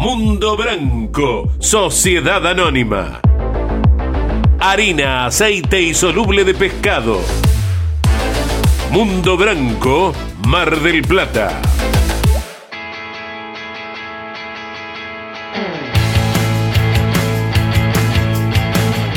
Mundo Branco, Sociedad Anónima. Harina, aceite y soluble de pescado. Mundo Branco, Mar del Plata.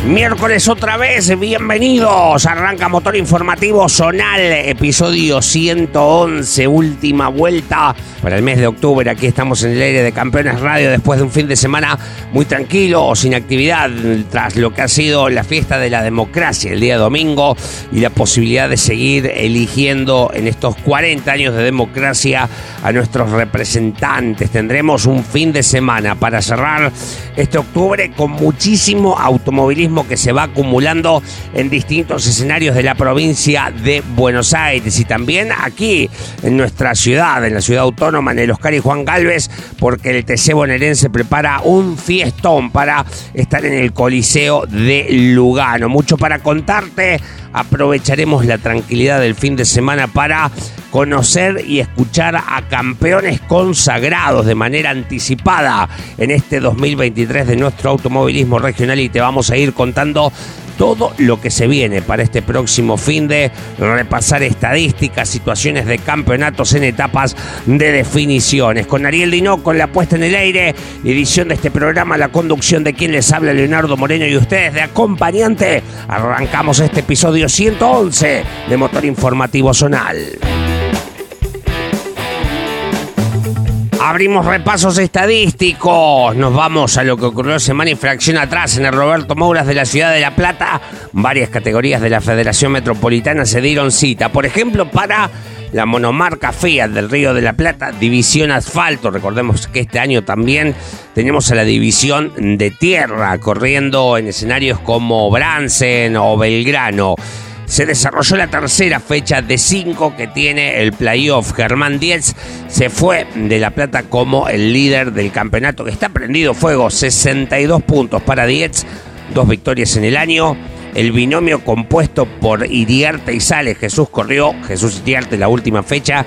Miércoles otra vez, bienvenidos. Arranca Motor Informativo Zonal, episodio 111, última vuelta para el mes de octubre. Aquí estamos en el aire de Campeones Radio después de un fin de semana muy tranquilo, sin actividad, tras lo que ha sido la fiesta de la democracia el día domingo y la posibilidad de seguir eligiendo en estos 40 años de democracia a nuestros representantes. Tendremos un fin de semana para cerrar este octubre con muchísimo automovilismo que se va acumulando en distintos escenarios de la provincia de Buenos Aires. Y también aquí en nuestra ciudad, en la ciudad autónoma, en el Oscar y Juan Galvez, porque el TC bonaerense prepara un fiestón para estar en el Coliseo de Lugano. Mucho para contarte. Aprovecharemos la tranquilidad del fin de semana para conocer y escuchar a campeones consagrados de manera anticipada en este 2023 de nuestro automovilismo regional. Y te vamos a ir contando todo lo que se viene para este próximo fin de repasar estadísticas, situaciones de campeonatos en etapas de definiciones. Con Ariel Dino, con la puesta en el aire, edición de este programa, la conducción de quien les habla, Leonardo Moreno y ustedes de acompañante, arrancamos este episodio 111 de Motor Informativo Zonal. Abrimos repasos estadísticos. Nos vamos a lo que ocurrió semana y fracción atrás en el Roberto Mouras de la ciudad de La Plata. Varias categorías de la Federación Metropolitana se dieron cita. Por ejemplo, para la monomarca Fiat del Río de la Plata, División Asfalto. Recordemos que este año también tenemos a la División de Tierra corriendo en escenarios como Bransen o Belgrano se desarrolló la tercera fecha de cinco que tiene el playoff. Germán Diez se fue de La Plata como el líder del campeonato que está prendido fuego. 62 puntos para Diez, dos victorias en el año. El binomio compuesto por Iriarte y Sales, Jesús corrió, Jesús Iriarte la última fecha,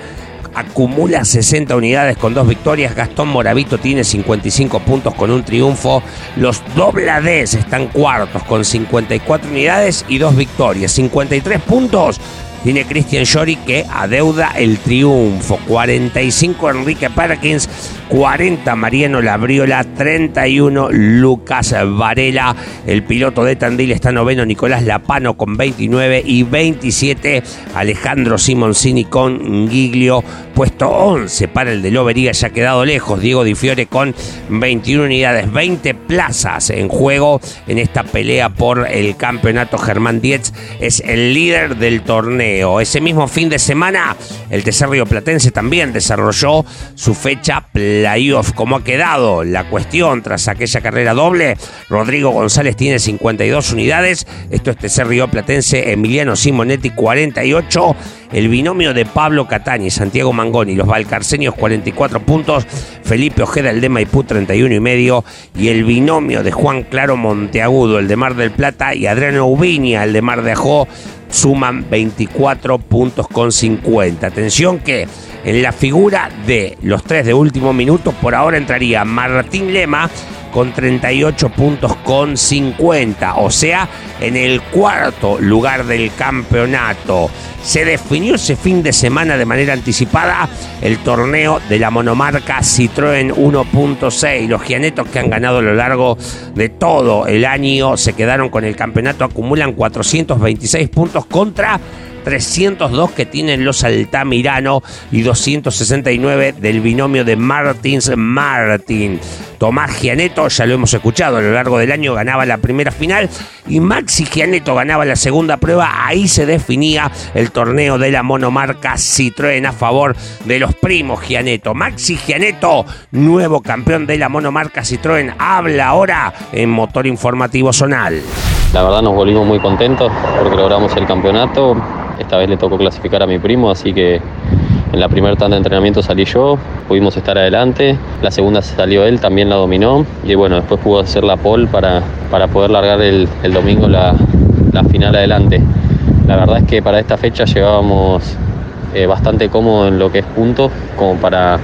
acumula 60 unidades con dos victorias. Gastón Moravito tiene 55 puntos con un triunfo. Los Doblades están cuartos con 54 unidades y dos victorias. 53 puntos tiene Christian Shori que adeuda el triunfo. 45 Enrique Perkins, 40 Mariano Labriola, 31 Lucas Varela. El piloto de Tandil está noveno Nicolás Lapano con 29 y 27 Alejandro Simoncini con Giglio. Puesto 11 para el de Lobería, ya quedado lejos. Diego Di Fiore con 21 unidades, 20 plazas en juego en esta pelea por el campeonato. Germán Dietz es el líder del torneo. Ese mismo fin de semana, el TC Río Platense también desarrolló su fecha playoff. ¿Cómo ha quedado la cuestión tras aquella carrera doble? Rodrigo González tiene 52 unidades. Esto es TC Río Platense, Emiliano Simonetti 48. El binomio de Pablo Catani, Santiago Mangoni, los Valcarceños 44 puntos, Felipe Ojeda, el de Maipú 31 y medio, y el binomio de Juan Claro Monteagudo, el de Mar del Plata, y Adriano Ubiña, el de Mar de Ajó, suman 24 puntos con 50. Atención que en la figura de los tres de último minuto, por ahora entraría Martín Lema con 38 puntos con 50, o sea, en el cuarto lugar del campeonato. Se definió ese fin de semana de manera anticipada el torneo de la monomarca Citroën 1.6. Los gianetos que han ganado a lo largo de todo el año se quedaron con el campeonato, acumulan 426 puntos contra 302 que tienen los Altamirano y 269 del binomio de Martins Martin. Tomás Gianeto, ya lo hemos escuchado a lo largo del año, ganaba la primera final y Maxi Gianeto ganaba la segunda prueba. Ahí se definía el torneo de la monomarca Citroën a favor de los primos Gianeto. Maxi Gianeto, nuevo campeón de la monomarca Citroën, habla ahora en Motor Informativo Zonal. La verdad nos volvimos muy contentos porque logramos el campeonato. Esta vez le tocó clasificar a mi primo, así que en la primera tanda de entrenamiento salí yo, pudimos estar adelante. La segunda salió él, también la dominó. Y bueno, después pudo hacer la pole para, para poder largar el, domingo la, final adelante. La verdad es que para esta fecha llevábamos eh, bastante cómodo en lo que es puntos, como para,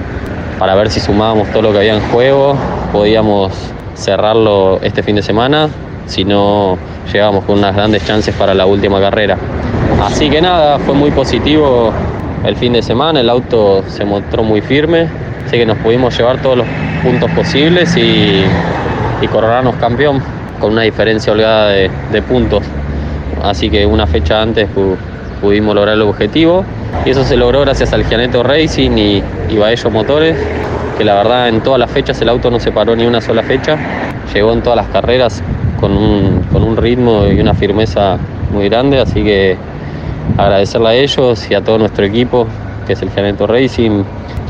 para ver si sumábamos todo lo que había en juego, podíamos cerrarlo este fin de semana, si no llegábamos con unas grandes chances para la última carrera. Así que nada, fue muy positivo el fin de semana, el auto se mostró muy firme, así que nos pudimos llevar todos los puntos posibles y, y coronarnos campeón con una diferencia holgada de, puntos. Así que una fecha antes pudimos lograr el objetivo y eso se logró gracias al Gianeto Racing y, y Baello Motores, que la verdad en todas las fechas el auto no se paró ni una sola fecha, llegó en todas las carreras con un, con un ritmo y una firmeza muy grande, así que agradecerle a ellos y a todo nuestro equipo, que es el Gerento Racing,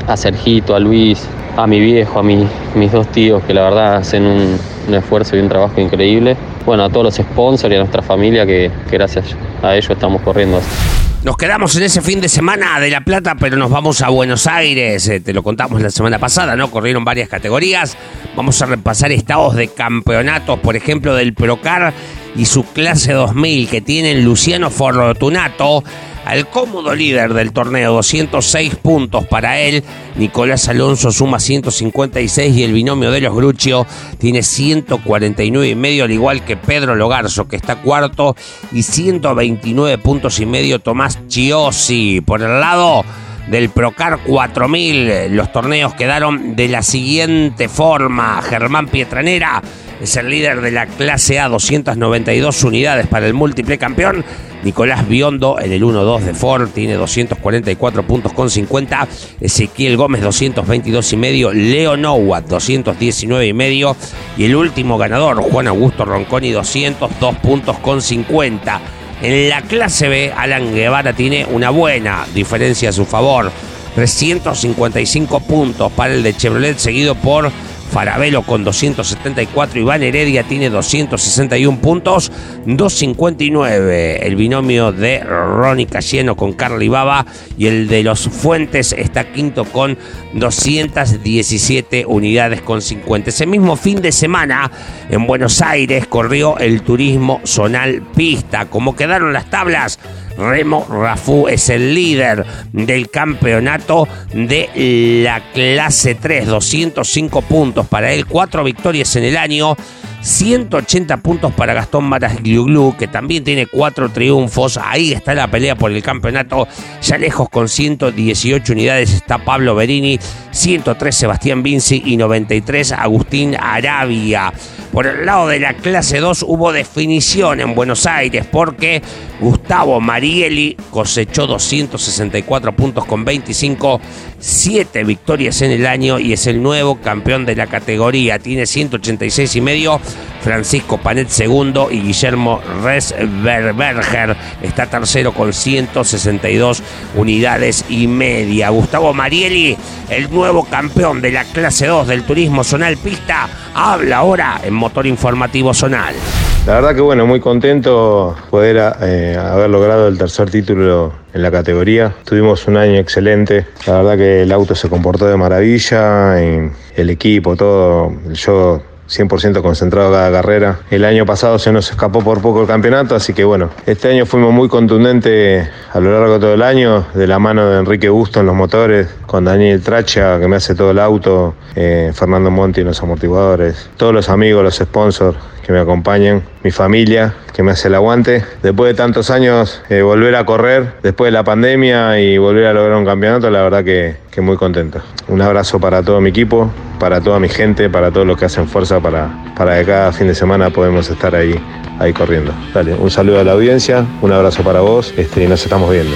a Sergito, a Luis, a mi viejo, a mis dos tíos, que la verdad hacen un, esfuerzo y un trabajo increíble. Bueno, a todos los sponsors y a nuestra familia, que, gracias a ellos estamos corriendo. Nos quedamos en ese fin de semana de La Plata, pero nos vamos a Buenos Aires. Eh, te lo contamos la semana pasada, ¿no? Corrieron varias categorías. Vamos a repasar estados de campeonatos, por ejemplo, del Procar y su clase 2000 que tienen Luciano Fortunato al cómodo líder del torneo, 206 puntos para él. Nicolás Alonso suma 156 y el binomio de los Gruccio tiene 149 y medio, al igual que Pedro Logarzo, que está cuarto, y 129 puntos y medio Tomás Chiosi. Por el lado del Procar 4000, los torneos quedaron de la siguiente forma. Germán Pietranera es el líder de la clase A, 292 unidades para el múltiple campeón. Nicolás Biondo en el 1-2 de Ford tiene 244 puntos con 50. Ezequiel Gómez 222 y medio. Leo Nowat 219 y medio. Y el último ganador, Juan Augusto Ronconi 202 puntos con 50. En la clase B, Alan Guevara tiene una buena diferencia a su favor. 355 puntos para el de Chevrolet, seguido por Farabelo con 274, Iván Heredia tiene 261 puntos, 259 el binomio de Ronnie Cayeno con Carly Baba y el de los Fuentes está quinto con 217 unidades con 50. Ese mismo fin de semana en Buenos Aires corrió el turismo zonal pista. ¿Cómo quedaron las tablas? Remo Rafú es el líder del campeonato de la clase 3, 205 puntos para él, cuatro victorias en el año. 180 puntos para Gastón Marasgliuglu, que también tiene cuatro triunfos. Ahí está la pelea por el campeonato. Ya lejos con 118 unidades está Pablo Berini, 103 Sebastián Vinci y 93 Agustín Arabia. Por el lado de la clase 2 hubo definición en Buenos Aires porque Gustavo Marieli cosechó 264 puntos con 25, 7 victorias en el año y es el nuevo campeón de la categoría. Tiene 186 y medio. Francisco Panet segundo y Guillermo Resberger está tercero con 162 unidades y media. Gustavo Marieli, el nuevo campeón de la clase 2 del turismo zonal pista, habla ahora en Motor Informativo Zonal. La verdad que bueno, muy contento poder eh, haber logrado el tercer título en la categoría. Tuvimos un año excelente. La verdad que el auto se comportó de maravilla, el equipo, todo. Yo 100% concentrado cada carrera. El año pasado se nos escapó por poco el campeonato, así que bueno, este año fuimos muy contundentes a lo largo de todo el año, de la mano de Enrique Busto en los motores, con Daniel Tracha, que me hace todo el auto, eh, Fernando Monti en los amortiguadores, todos los amigos, los sponsors que me acompañan, mi familia, que me hace el aguante. Después de tantos años, eh, volver a correr, después de la pandemia y volver a lograr un campeonato, la verdad que, que muy contento. Un abrazo para todo mi equipo, para toda mi gente, para todos los que hacen fuerza para, para que cada fin de semana podemos estar ahí, ahí corriendo. Dale, un saludo a la audiencia, un abrazo para vos este, y nos estamos viendo.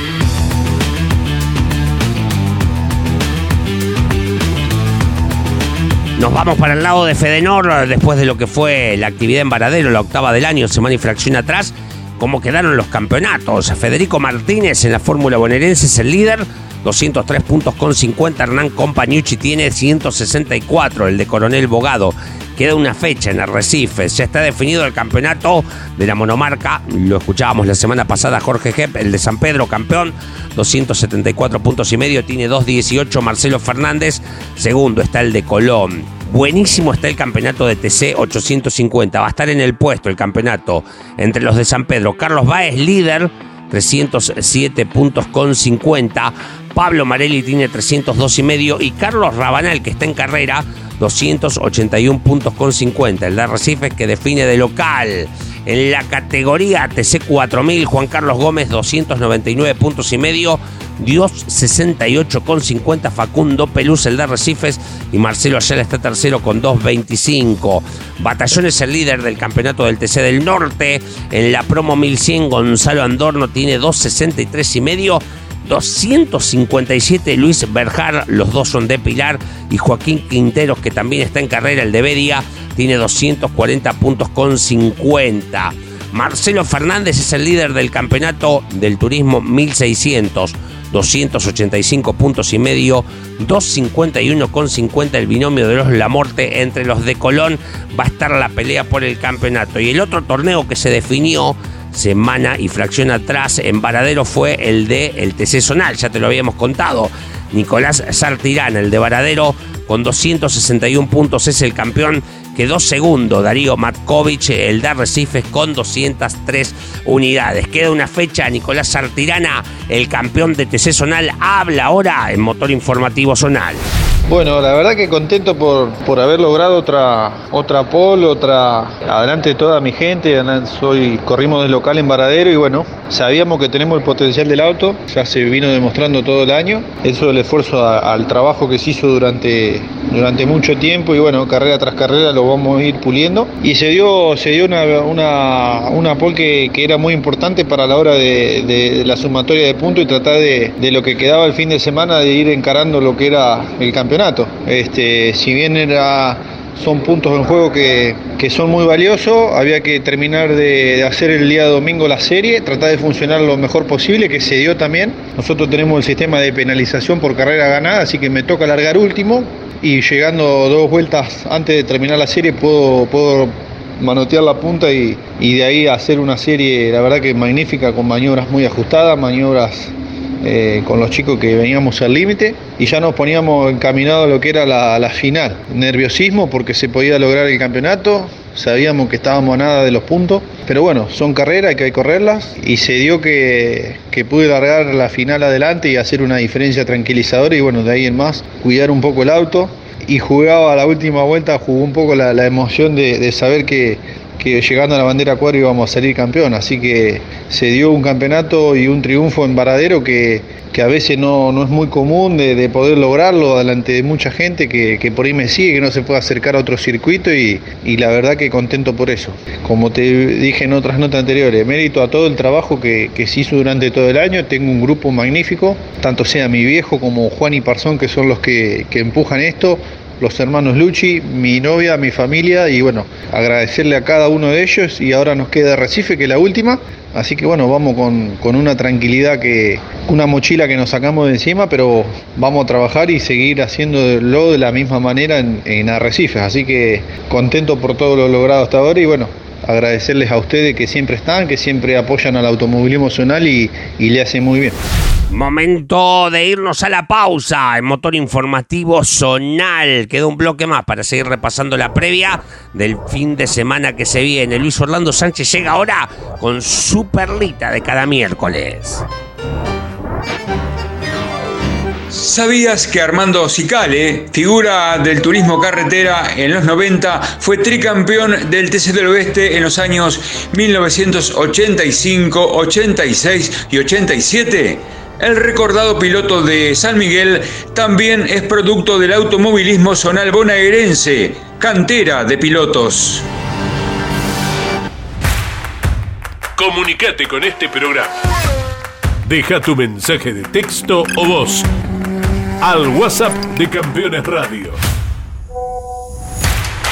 Nos vamos para el lado de Fedenor después de lo que fue la actividad en Varadero, la octava del año, semana y fracción atrás. ¿Cómo quedaron los campeonatos? Federico Martínez en la Fórmula bonaerense es el líder, 203 puntos con 50. Hernán Compañucci tiene 164, el de Coronel Bogado. Queda una fecha en Arrecifes. Ya está definido el campeonato de la monomarca. Lo escuchábamos la semana pasada, Jorge Jepp, el de San Pedro, campeón. 274 puntos y medio, tiene 2.18 Marcelo Fernández. Segundo está el de Colón. Buenísimo está el campeonato de TC 850. Va a estar en el puesto el campeonato entre los de San Pedro. Carlos Báez, líder, 307 puntos con 50. Pablo Marelli tiene 302 y medio. Y Carlos Rabanal, que está en carrera, 281 puntos con 50. El de Arrecifes que define de local. En la categoría TC 4000, Juan Carlos Gómez, 299 puntos y medio. Dios 68 con 50. Facundo Peluz, el de Arrecifes. Y Marcelo Ayala está tercero con 2.25. Batallón es el líder del campeonato del TC del Norte. En la promo 1100, Gonzalo Andorno tiene 2.63 y medio. 257 Luis Berjar, los dos son de Pilar, y Joaquín Quinteros, que también está en carrera, el de Bedia, tiene 240 puntos con 50. Marcelo Fernández es el líder del campeonato del turismo 1600. 285 puntos y medio, 251 con 50 el binomio de los Lamorte entre los de Colón va a estar la pelea por el campeonato y el otro torneo que se definió semana y fracción atrás en Varadero fue el de el TC Zonal, ya te lo habíamos contado. Nicolás Sartirán, el de Varadero, con 261 puntos es el campeón. Quedó segundo Darío Matkovich, el de Arrecifes, con 203 unidades. Queda una fecha, Nicolás Sartirana, el campeón de TC Zonal, habla ahora en Motor Informativo Zonal. Bueno, la verdad que contento por, por haber logrado otra, otra pole, otra adelante de toda mi gente. Soy, corrimos del local en Varadero y bueno, sabíamos que tenemos el potencial del auto, ya se vino demostrando todo el año. Eso es el esfuerzo al trabajo que se hizo durante, durante mucho tiempo y bueno, carrera tras carrera lo vamos a ir puliendo. Y se dio, se dio una, una, una pole que, que, era muy importante para la hora de, de, la sumatoria de puntos y tratar de, de lo que quedaba el fin de semana de ir encarando lo que era el campeonato. Este, si bien era, son puntos en juego que, que son muy valiosos, había que terminar de, de, hacer el día domingo la serie, tratar de funcionar lo mejor posible, que se dio también. Nosotros tenemos el sistema de penalización por carrera ganada, así que me toca largar último y llegando dos vueltas antes de terminar la serie puedo, puedo manotear la punta y, y de ahí hacer una serie, la verdad que magnífica, con maniobras muy ajustadas, maniobras eh, con los chicos que veníamos al límite y ya nos poníamos encaminados a lo que era la, la, final. Nerviosismo porque se podía lograr el campeonato, sabíamos que estábamos a nada de los puntos, pero bueno, son carreras, hay que correrlas y se dio que, que pude largar la final adelante y hacer una diferencia tranquilizadora y bueno, de ahí en más, cuidar un poco el auto y jugaba la última vuelta, jugó un poco la, la emoción de saber que que llegando a la bandera cuadro íbamos a salir campeón, así que se dio un campeonato y un triunfo en Varadero que, que a veces no, no, es muy común de, de, poder lograrlo delante de mucha gente que, que, por ahí me sigue, que no se puede acercar a otro circuito y, y, la verdad que contento por eso. Como te dije en otras notas anteriores, mérito a todo el trabajo que, que se hizo durante todo el año, tengo un grupo magnífico, tanto sea mi viejo como Juan y Parzón, que son los que, que empujan esto, los hermanos Luchi, mi novia, mi familia y bueno, agradecerle a cada uno de ellos y ahora nos queda Recife, que es la última. Así que bueno, vamos con, con, una tranquilidad que, una mochila que nos sacamos de encima, pero vamos a trabajar y seguir haciéndolo de la misma manera en, en. Así que contento por todo lo logrado hasta ahora y bueno, agradecerles a ustedes que siempre están, que siempre apoyan al automovilismo zonal y, y le hacen muy bien. Momento de irnos a la pausa en motor informativo zonal. Queda un bloque más para seguir repasando la previa del fin de semana que se viene. Luis Orlando Sánchez llega ahora con su perlita de cada miércoles. ¿Sabías que Armando Cicale, figura del turismo carretera en los 90, fue tricampeón del TC del Oeste en los años 1985, 86 y 87? El recordado piloto de San Miguel también es producto del automovilismo zonal bonaerense, cantera de pilotos. Comunicate con este programa. Deja tu mensaje de texto o voz al WhatsApp de Campeones Radio.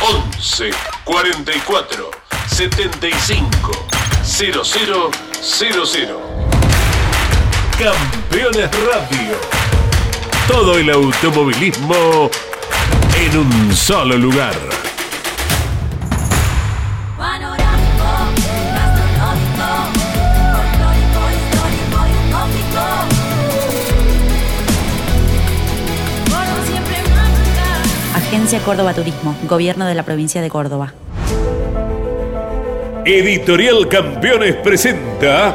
11 44 75 00 00. Campeones Radio. Todo el automovilismo en un solo lugar. Agencia Córdoba Turismo, Gobierno de la Provincia de Córdoba. Editorial Campeones presenta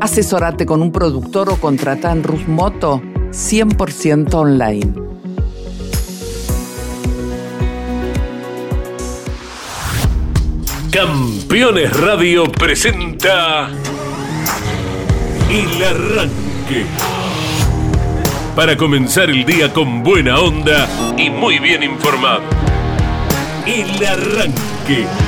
Asesórate con un productor o contrata en Rus Moto 100% online. Campeones Radio presenta El Arranque. Para comenzar el día con buena onda y muy bien informado. El Arranque.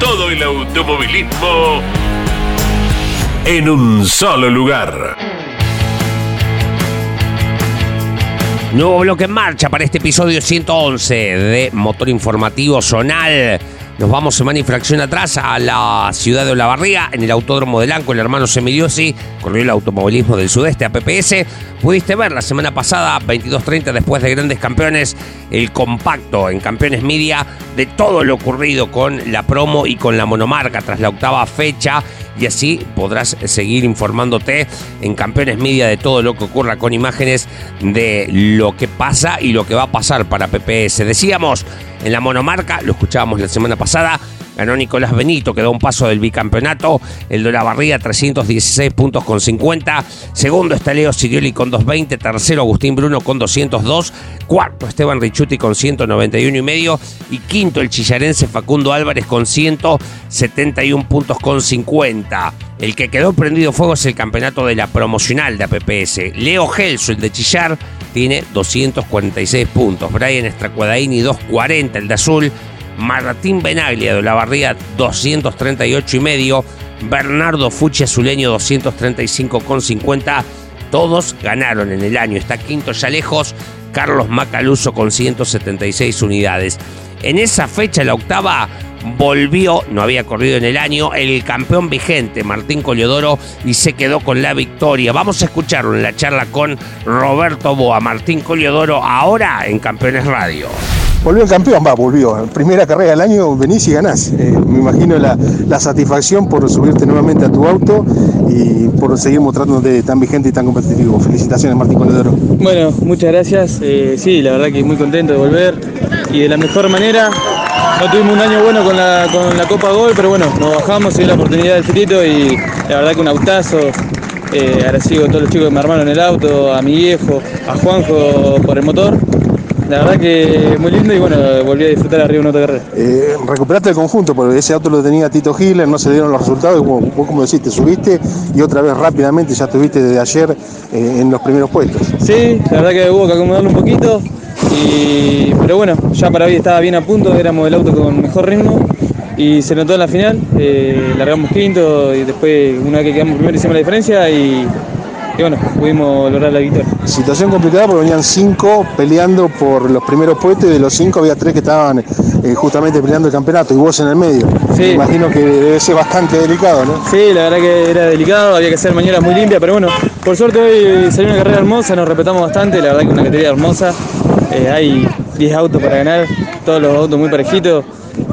Todo el automovilismo en un solo lugar. Nuevo bloque en marcha para este episodio 111 de Motor Informativo Zonal. Nos vamos semana y fracción atrás a la ciudad de Olavarría, en el Autódromo de Lanco, el hermano Semiliosi, corrió el automovilismo del sudeste a PPS. Pudiste ver la semana pasada, 22.30, después de grandes campeones, el compacto en Campeones Media de todo lo ocurrido con la promo y con la monomarca tras la octava fecha. Y así podrás seguir informándote en Campeones Media de todo lo que ocurra con imágenes de lo que pasa y lo que va a pasar para PPS. Decíamos en la monomarca, lo escuchábamos la semana pasada, ganó Nicolás Benito, quedó un paso del bicampeonato, el de la barriga 316 puntos con 50, segundo está Leo Sirioli con 220, tercero Agustín Bruno con 202, cuarto Esteban Richuti con 191 y medio. Y quinto el chillarense Facundo Álvarez con 171 puntos con 50. El que quedó prendido fuego es el campeonato de la promocional de APPS. Leo Gelso, el de Chillar, tiene 246 puntos. Brian Estracuadaini 240, el de azul. Martín Benaglia de la Barría 238 y medio. Bernardo Fuchi Azuleño 235 con 50. Todos ganaron en el año. Está quinto ya lejos. Carlos Macaluso con 176 unidades. En esa fecha, la octava, volvió, no había corrido en el año, el campeón vigente, Martín Coliodoro, y se quedó con la victoria. Vamos a escucharlo en la charla con Roberto Boa, Martín Coliodoro, ahora en Campeones Radio. volvió el campeón, va, volvió. Primera carrera del año, venís y ganás. Eh, me imagino la, la, satisfacción por subirte nuevamente a tu auto y por seguir mostrándote tan vigente y tan competitivo. Felicitaciones, Martín Coledoro. Bueno, muchas gracias. Eh, sí, la verdad que muy contento de volver y de la mejor manera. No tuvimos un año bueno con la, con la Copa Gol, pero bueno, nos bajamos, se dio la oportunidad del frito y la verdad que un autazo. Eh, agradecido a todos los chicos que me armaron en el auto, a mi viejo, a Juanjo por el motor la verdad que muy lindo y bueno, volví a disfrutar arriba una otra carrera. Eh, recuperaste el conjunto, porque ese auto lo tenía Tito Hitler, no se dieron los resultados, y vos, como decís, te subiste y otra vez rápidamente ya estuviste desde ayer eh, en los primeros puestos. Sí, la verdad que hubo que acomodarlo un poquito, y, pero bueno, ya para hoy estaba bien a punto, éramos el auto con mejor ritmo y se notó en la final, eh, largamos quinto y después una vez que quedamos primero hicimos la diferencia y y bueno, pudimos lograr la victoria. Situación complicada porque venían cinco peleando por los primeros puestos y de los cinco había tres que estaban eh, justamente peleando el campeonato y vos en el medio. Sí. imagino que debe ser bastante delicado, ¿no? Sí, la verdad que era delicado, había que hacer maniobras muy limpias, pero bueno, por suerte hoy salió una carrera hermosa, nos respetamos bastante, la verdad que una categoría hermosa. Eh, hay 10 autos para ganar, todos los autos muy parejitos.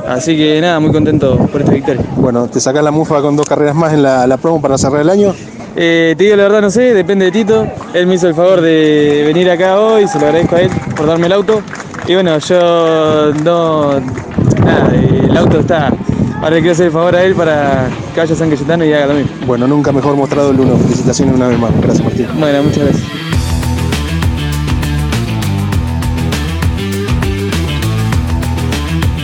Así que nada, muy contento por esta victoria. Bueno, te sacás la mufa con dos carreras más en la, la promo para cerrar el año. Eh, te digo la verdad, no sé, depende de Tito. Él me hizo el favor de venir acá hoy, se lo agradezco a él por darme el auto. Y bueno, yo no. Nada, el auto está. Ahora le quiero hacer el favor a él para que vaya a San Cayetano y haga lo mismo. Bueno, nunca mejor mostrado el uno. Felicitaciones una vez más. Gracias, Martín. Bueno, muchas gracias.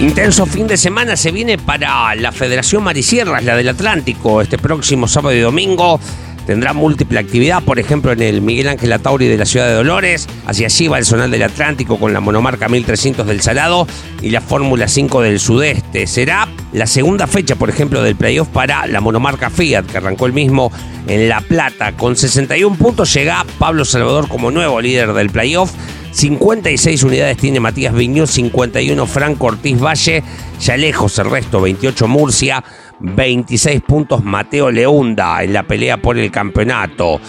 Intenso fin de semana se viene para la Federación Marisierras, la del Atlántico, este próximo sábado y domingo. Tendrá múltiple actividad, por ejemplo, en el Miguel Ángel Atauri de la ciudad de Dolores. Hacia allí va el Zonal del Atlántico con la monomarca 1300 del Salado y la Fórmula 5 del Sudeste. Será la segunda fecha, por ejemplo, del playoff para la monomarca Fiat, que arrancó el mismo en La Plata. Con 61 puntos llega Pablo Salvador como nuevo líder del playoff. 56 unidades tiene Matías Viñó, 51 Franco Ortiz Valle, ya lejos el resto, 28 Murcia, 26 puntos Mateo Leunda en la pelea por el campeonato.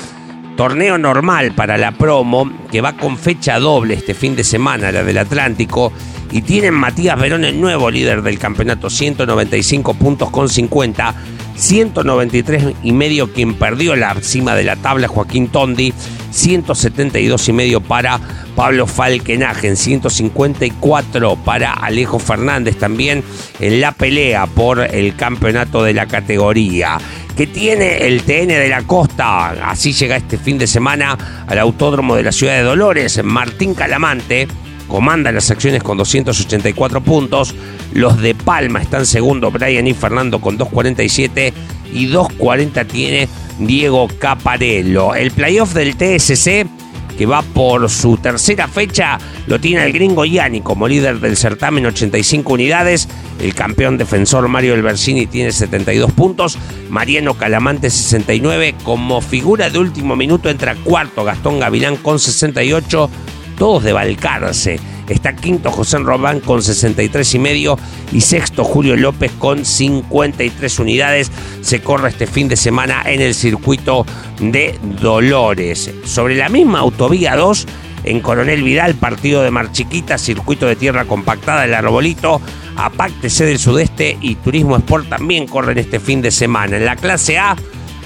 Torneo normal para la promo, que va con fecha doble este fin de semana, la del Atlántico, y tienen Matías Verón el nuevo líder del campeonato, 195 puntos con 50, 193 y medio quien perdió la cima de la tabla, Joaquín Tondi, 172 y medio para Pablo Falkenagen, 154 para Alejo Fernández también en la pelea por el campeonato de la categoría que tiene el TN de la Costa. Así llega este fin de semana al Autódromo de la Ciudad de Dolores. Martín Calamante comanda las acciones con 284 puntos. Los de Palma están segundo, Brian y Fernando con 247 y 240 tiene Diego Caparello. El playoff del TSC que va por su tercera fecha, lo tiene el gringo Yanni como líder del certamen, 85 unidades. El campeón defensor Mario Elversini tiene 72 puntos. Mariano Calamante 69. Como figura de último minuto entra cuarto Gastón Gavilán con 68. Todos de Balcarce. Está quinto José Robán con 63 y medio y sexto Julio López con 53 unidades. Se corre este fin de semana en el circuito de Dolores. Sobre la misma autovía 2, en Coronel Vidal, partido de Marchiquita, circuito de tierra compactada, el Arbolito, Apáctese del Sudeste y Turismo Sport también corren este fin de semana. En la clase A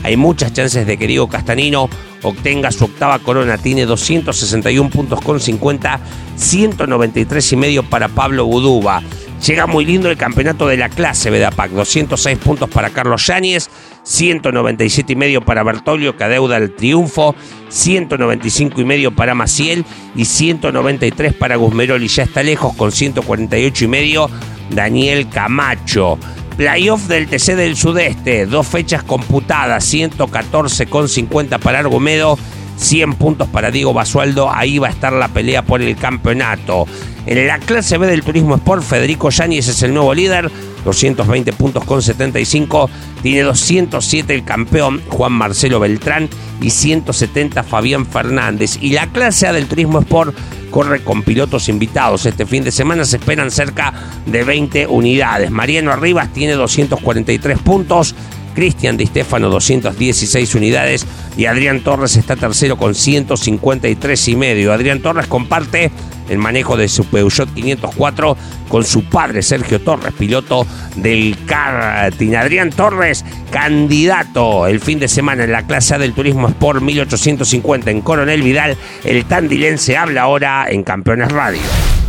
hay muchas chances de que Diego Castanino obtenga su octava corona. Tiene 261 puntos con 50, 193 y medio para Pablo Buduba. Llega muy lindo el campeonato de la clase Vedapac, 206 puntos para Carlos Yáñez, 197 y medio para Bertolio que adeuda el triunfo, 195 y medio para Maciel y 193 para Guzmeroli. Ya está lejos con 148 y medio Daniel Camacho. Playoff del TC del Sudeste, dos fechas computadas, 114 con 50 para Argumedo, 100 puntos para Diego Basualdo, ahí va a estar la pelea por el campeonato. En la clase B del Turismo Sport, Federico Yáñez es el nuevo líder, 220 puntos con 75, tiene 207 el campeón Juan Marcelo Beltrán y 170 Fabián Fernández. Y la clase A del Turismo Sport corre con pilotos invitados. Este fin de semana se esperan cerca de 20 unidades. Mariano Arribas tiene 243 puntos. Cristian Di Stefano 216 unidades y Adrián Torres está tercero con 153 y medio. Adrián Torres comparte el manejo de su Peugeot 504 con su padre Sergio Torres, piloto del karting. Adrián Torres, candidato el fin de semana en la clase del Turismo Sport 1850 en Coronel Vidal. El tandilense habla ahora en Campeones Radio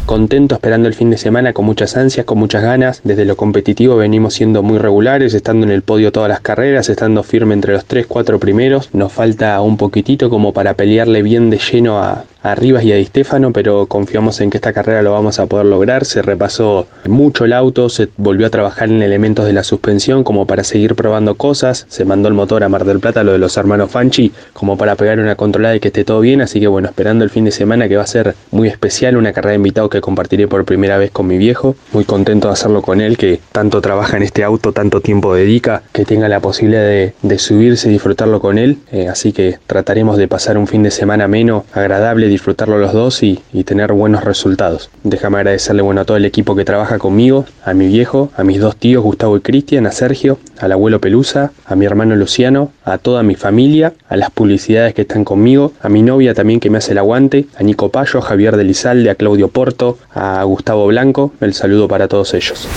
contento esperando el fin de semana con muchas ansias, con muchas ganas. Desde lo competitivo venimos siendo muy regulares, estando en el podio todas las carreras, estando firme entre los 3, 4 primeros. Nos falta un poquitito como para pelearle bien de lleno a, a Rivas y a Di Stefano, pero confiamos en que esta carrera lo vamos a poder lograr. Se repasó mucho el auto, se volvió a trabajar en elementos de la suspensión como para seguir probando cosas. Se mandó el motor a Mar del Plata, lo de los hermanos Fanchi, como para pegar una controlada y que esté todo bien. Así que bueno, esperando el fin de semana que va a ser muy especial, una carrera de invitado que compartiré por primera vez con mi viejo. Muy contento de hacerlo con él, que tanto trabaja en este auto, tanto tiempo dedica, que tenga la posibilidad de, subirse y disfrutarlo con él. Eh, así que trataremos de pasar un fin de semana menos, agradable, disfrutarlo los dos y, tener buenos resultados. Déjame agradecerle bueno, a todo el equipo que trabaja conmigo, a mi viejo, a mis dos tíos Gustavo y Cristian, a Sergio, al abuelo Pelusa, a mi hermano Luciano, a toda mi familia, a las publicidades que están conmigo, a mi novia también que me hace el aguante, a Nico Payo, a Javier Delizalde, a Claudio Porto, a Gustavo Blanco, el saludo para todos ellos.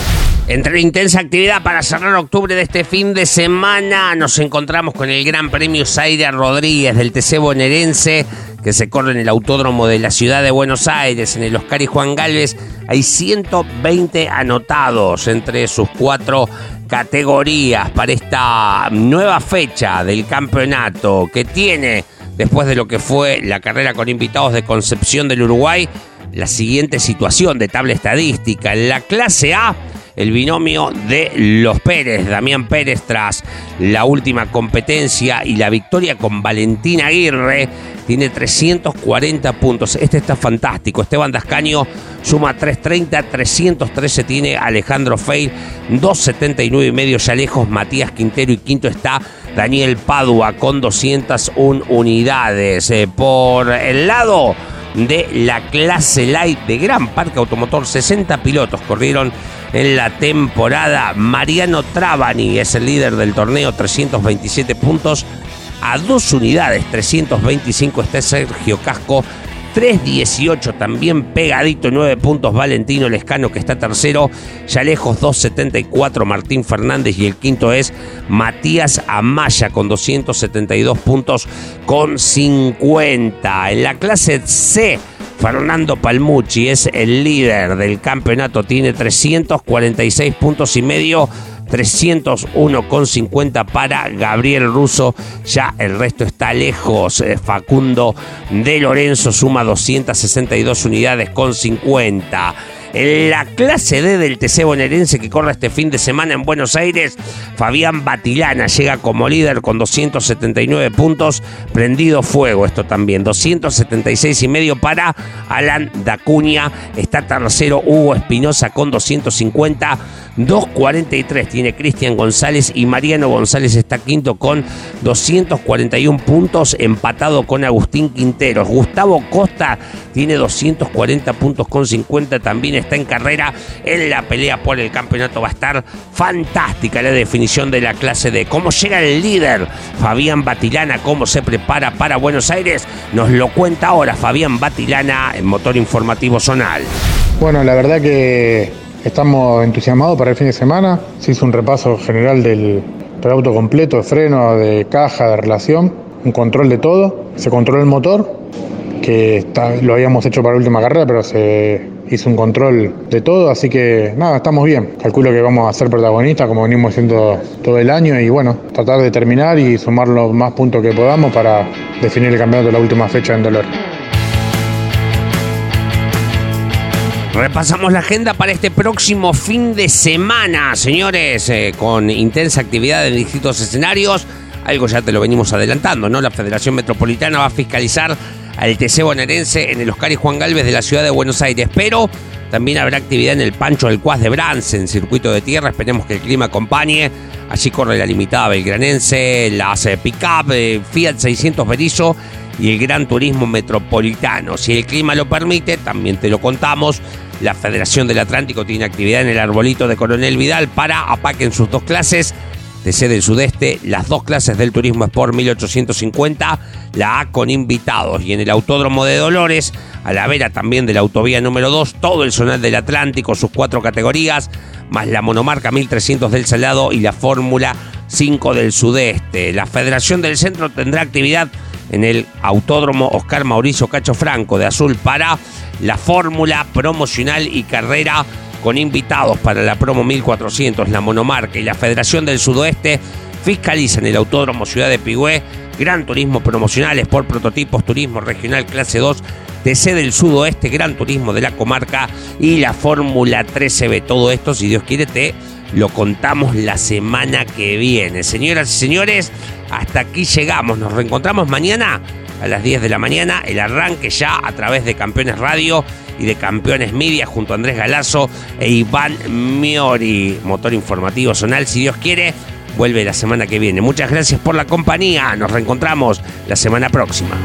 Entre intensa actividad para cerrar octubre de este fin de semana, nos encontramos con el Gran Premio Zaire Rodríguez del TC bonaerense que se corre en el Autódromo de la Ciudad de Buenos Aires, en el Oscar y Juan Galvez. Hay 120 anotados entre sus cuatro categorías para esta nueva fecha del campeonato que tiene, después de lo que fue la carrera con invitados de Concepción del Uruguay, la siguiente situación de tabla estadística. En la clase A el binomio de los Pérez, Damián Pérez tras la última competencia y la victoria con Valentina Aguirre, tiene 340 puntos. Este está fantástico. Esteban Dascaño suma 330, 313 tiene Alejandro Feil, 279 y medio ya lejos Matías Quintero y quinto está Daniel Padua con 201 unidades. Eh, por el lado de la clase light de Gran Parque Automotor, 60 pilotos corrieron en la temporada. Mariano Trabani es el líder del torneo, 327 puntos. A dos unidades, 325 está Sergio Casco. 3.18 también pegadito, 9 puntos Valentino Lescano que está tercero, ya lejos 2.74 Martín Fernández y el quinto es Matías Amaya con 272 puntos con 50. En la clase C Fernando Palmucci es el líder del campeonato, tiene 346 puntos y medio. 301,50 para Gabriel Russo. Ya el resto está lejos. Eh, Facundo de Lorenzo suma 262 unidades con 50. En la clase D del TC bonaerense que corre este fin de semana en Buenos Aires, Fabián Batilana llega como líder con 279 puntos, prendido fuego esto también, 276 y medio para Alan Dacuña, está tercero Hugo Espinosa con 250, 243 tiene Cristian González y Mariano González está quinto con 241 puntos, empatado con Agustín Quinteros. Gustavo Costa tiene 240 puntos con 50 también está en carrera en la pelea por el campeonato. Va a estar fantástica la definición de la clase D. Cómo llega el líder Fabián Batilana, cómo se prepara para Buenos Aires, nos lo cuenta ahora Fabián Batilana en Motor Informativo Zonal. Bueno, la verdad que estamos entusiasmados para el fin de semana. Se hizo un repaso general del, auto completo, de freno, de caja, de relación, un control de todo. Se controló el motor, que lo habíamos hecho para la última carrera, pero se hizo un control de todo, así que nada, estamos bien. Calculo que vamos a ser protagonistas como venimos haciendo todo el año y bueno, tratar de terminar y sumar los más puntos que podamos para definir el campeonato de la última fecha en Dolor. Repasamos la agenda para este próximo fin de semana, señores, eh, con intensa actividad en distintos escenarios. Algo ya te lo venimos adelantando, ¿no? La Federación Metropolitana va a fiscalizar al TC bonaerense en el Oscar y Juan Galvez de la ciudad de Buenos Aires. Pero también habrá actividad en el Pancho del Cuas de Brance, en circuito de tierra. Esperemos que el clima acompañe. Allí corre la limitada belgranense, la hace pick-up, eh, Fiat 600 Berizo y el Gran Turismo Metropolitano. Si el clima lo permite, también te lo contamos. La Federación del Atlántico tiene actividad en el arbolito de Coronel Vidal para apaquen sus dos clases TC del Sudeste, las dos clases del Turismo Sport 1850, la A con invitados y en el Autódromo de Dolores, a la vera también de la autovía número 2, todo el zonal del Atlántico, sus cuatro categorías, más la monomarca 1300 del Salado y la Fórmula 5 del Sudeste. La Federación del Centro tendrá actividad en el Autódromo Oscar Mauricio Cacho Franco de Azul para la fórmula promocional y carrera con invitados para la promo 1400, la monomarca y la Federación del Sudoeste fiscalizan el Autódromo Ciudad de Pigüé, Gran Turismo Promocional, por Prototipos, Turismo Regional Clase 2, TC del Sudoeste, Gran Turismo de la Comarca y la Fórmula 13B. Todo esto, si Dios quiere, te lo contamos la semana que viene. Señoras y señores, hasta aquí llegamos. Nos reencontramos mañana a las 10 de la mañana. El arranque ya a través de Campeones Radio y de Campeones Media junto a Andrés Galazo e Iván Miori. Motor informativo zonal, si Dios quiere, vuelve la semana que viene. Muchas gracias por la compañía. Nos reencontramos la semana próxima.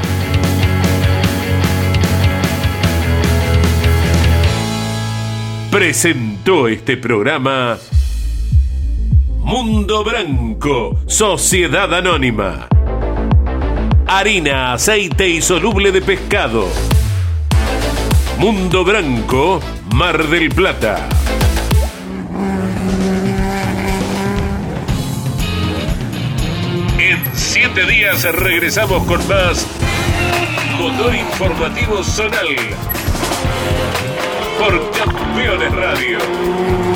Presentó este programa Mundo Branco, Sociedad Anónima. Harina, aceite y soluble de pescado. Mundo Branco, Mar del Plata. En siete días regresamos con más Motor Informativo Zonal por Campeones Radio